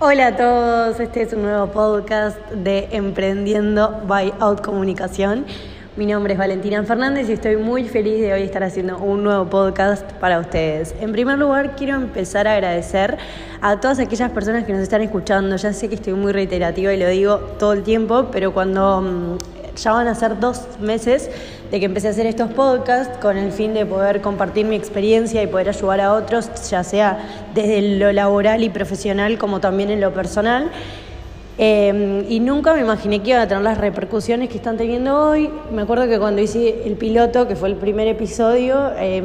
Hola a todos, este es un nuevo podcast de Emprendiendo by Out Comunicación. Mi nombre es Valentina Fernández y estoy muy feliz de hoy estar haciendo un nuevo podcast para ustedes. En primer lugar, quiero empezar a agradecer a todas aquellas personas que nos están escuchando. Ya sé que estoy muy reiterativa y lo digo todo el tiempo, pero cuando mm, ya van a ser dos meses de que empecé a hacer estos podcasts con el fin de poder compartir mi experiencia y poder ayudar a otros, ya sea desde lo laboral y profesional como también en lo personal. Eh, y nunca me imaginé que iban a tener las repercusiones que están teniendo hoy. Me acuerdo que cuando hice el piloto, que fue el primer episodio, eh,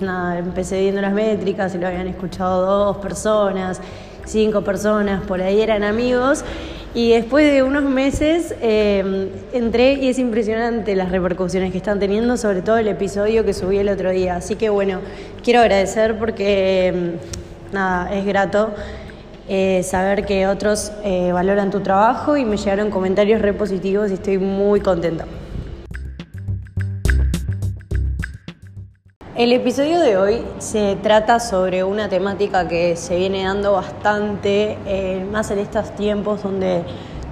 nada, empecé viendo las métricas y lo habían escuchado dos personas, cinco personas, por ahí eran amigos. Y después de unos meses eh, entré y es impresionante las repercusiones que están teniendo, sobre todo el episodio que subí el otro día. Así que bueno, quiero agradecer porque nada, es grato eh, saber que otros eh, valoran tu trabajo y me llegaron comentarios repositivos y estoy muy contenta. El episodio de hoy se trata sobre una temática que se viene dando bastante, eh, más en estos tiempos donde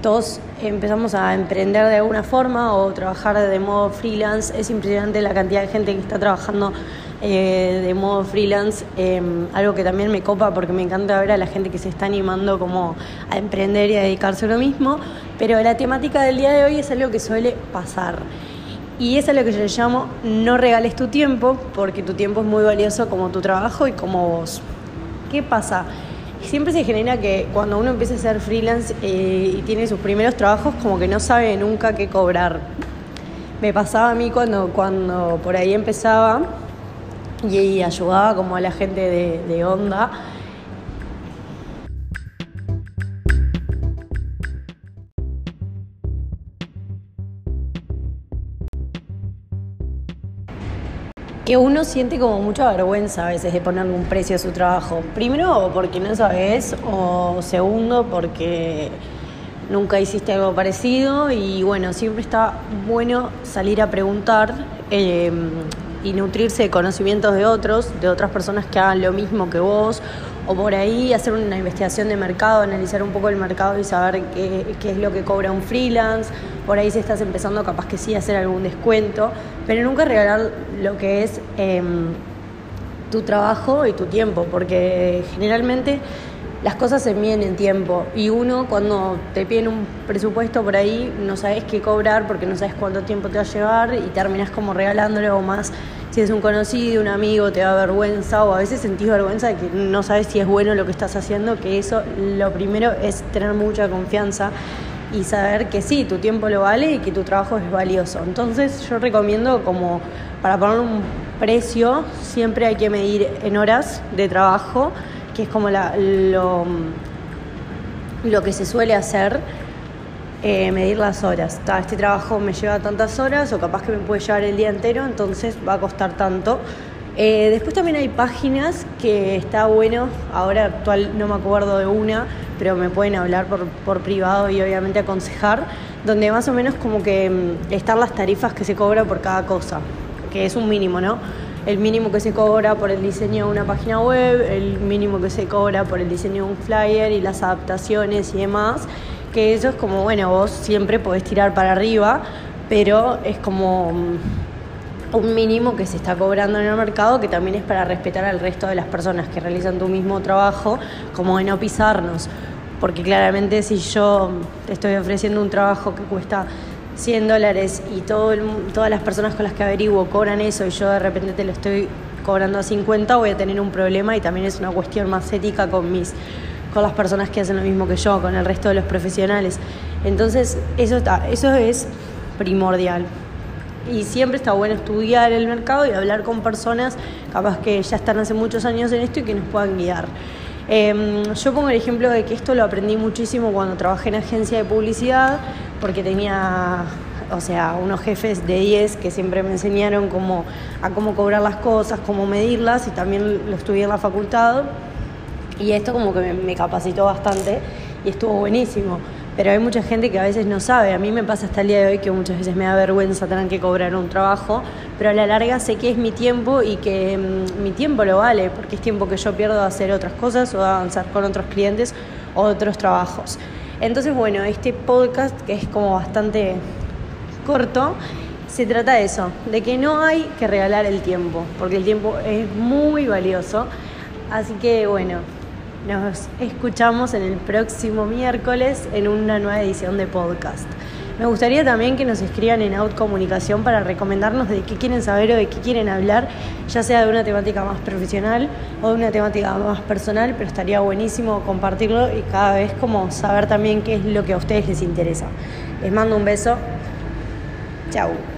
todos empezamos a emprender de alguna forma o trabajar de modo freelance. Es impresionante la cantidad de gente que está trabajando eh, de modo freelance, em, algo que también me copa porque me encanta ver a la gente que se está animando como a emprender y a dedicarse a lo mismo. Pero la temática del día de hoy es algo que suele pasar. Y eso es lo que yo le llamo no regales tu tiempo, porque tu tiempo es muy valioso como tu trabajo y como vos. ¿Qué pasa? Siempre se genera que cuando uno empieza a ser freelance eh, y tiene sus primeros trabajos, como que no sabe nunca qué cobrar. Me pasaba a mí cuando, cuando por ahí empezaba y, ayudaba como a la gente de, de onda que uno siente como mucha vergüenza a veces de ponerle un precio a su trabajo. Primero porque no sabes o segundo porque nunca hiciste algo parecido y bueno, siempre está bueno salir a preguntar eh, y nutrirse de conocimientos de otros, de otras personas que hagan lo mismo que vos o por ahí hacer una investigación de mercado, analizar un poco el mercado y saber qué, es lo que cobra un freelance. Por ahí si estás empezando capaz que sí hacer algún descuento, pero nunca regalar lo que es eh, tu trabajo y tu tiempo, porque generalmente las cosas se miden en tiempo y uno cuando te piden un presupuesto por ahí no sabes qué cobrar porque no sabes cuánto tiempo te va a llevar y terminas como regalándole o más si es un conocido, un amigo, te da vergüenza o a veces sentís vergüenza de que no sabes si es bueno lo que estás haciendo, que eso lo primero es tener mucha confianza y saber que sí, tu tiempo lo vale y que tu trabajo es valioso. Entonces yo recomiendo como para poner un precio siempre hay que medir en horas de trabajo, que es como la, lo, lo que se suele hacer eh, medir las horas. este trabajo me lleva tantas horas o capaz que me puede llevar el día entero, entonces va a costar tanto. Eh, después también hay páginas que está bueno, ahora actual no me acuerdo de una, pero me pueden hablar por, por privado y obviamente aconsejar, donde más o menos como que mm, están las tarifas que se cobra por cada cosa, que es un mínimo, ¿no? El mínimo que se cobra por el diseño de una página web, el mínimo que se cobra por el diseño de un flyer y las adaptaciones y demás que eso es como, bueno, vos siempre podés tirar para arriba, pero es como mm, un mínimo que se está cobrando en el mercado que también es para respetar al resto de las personas que realizan tu mismo trabajo, como de no pisarnos. Porque claramente si yo te estoy ofreciendo un trabajo que cuesta 100 dólares y todo todas las personas con las que averiguo cobran eso y yo de repente te lo estoy cobrando a 50, voy a tener un problema y también es una cuestión más ética con mis con las personas que hacen lo mismo que yo, con el resto de los profesionales. Entonces, eso, está, eso es primordial. Y siempre está bueno estudiar el mercado y hablar con personas capaz que ya están hace muchos años en esto y que nos puedan guiar. Em, yo pongo el ejemplo de que esto lo aprendí muchísimo cuando trabajé en agencia de publicidad, porque tenía, o sea, unos jefes de 10 que siempre me enseñaron cómo, a cómo cobrar las cosas, cómo medirlas, y también lo estudié en la facultad. Y esto como que me, capacitó bastante y estuvo buenísimo. Pero hay mucha gente que a veces no sabe. A mí me pasa hasta el día de hoy que muchas veces me da vergüenza tener que cobrar un trabajo, pero a la larga sé que es mi tiempo y que mm, mi tiempo lo vale, porque es tiempo que yo pierdo de hacer otras cosas o de avanzar con otros clientes otros trabajos. Entonces, bueno, este podcast que es como bastante corto, se trata de eso, de que no hay que regalar el tiempo, porque el tiempo es muy valioso. Así que bueno, nos escuchamos en el próximo miércoles en una nueva edición de podcast. Me gustaría también que nos escriban en Out Comunicación para recomendarnos de qué quieren saber o de qué quieren hablar, ya sea de una temática más profesional o de una temática más personal, pero estaría buenísimo compartirlo y cada vez como saber también qué es lo que a ustedes les interesa. Les mando un beso. Chao.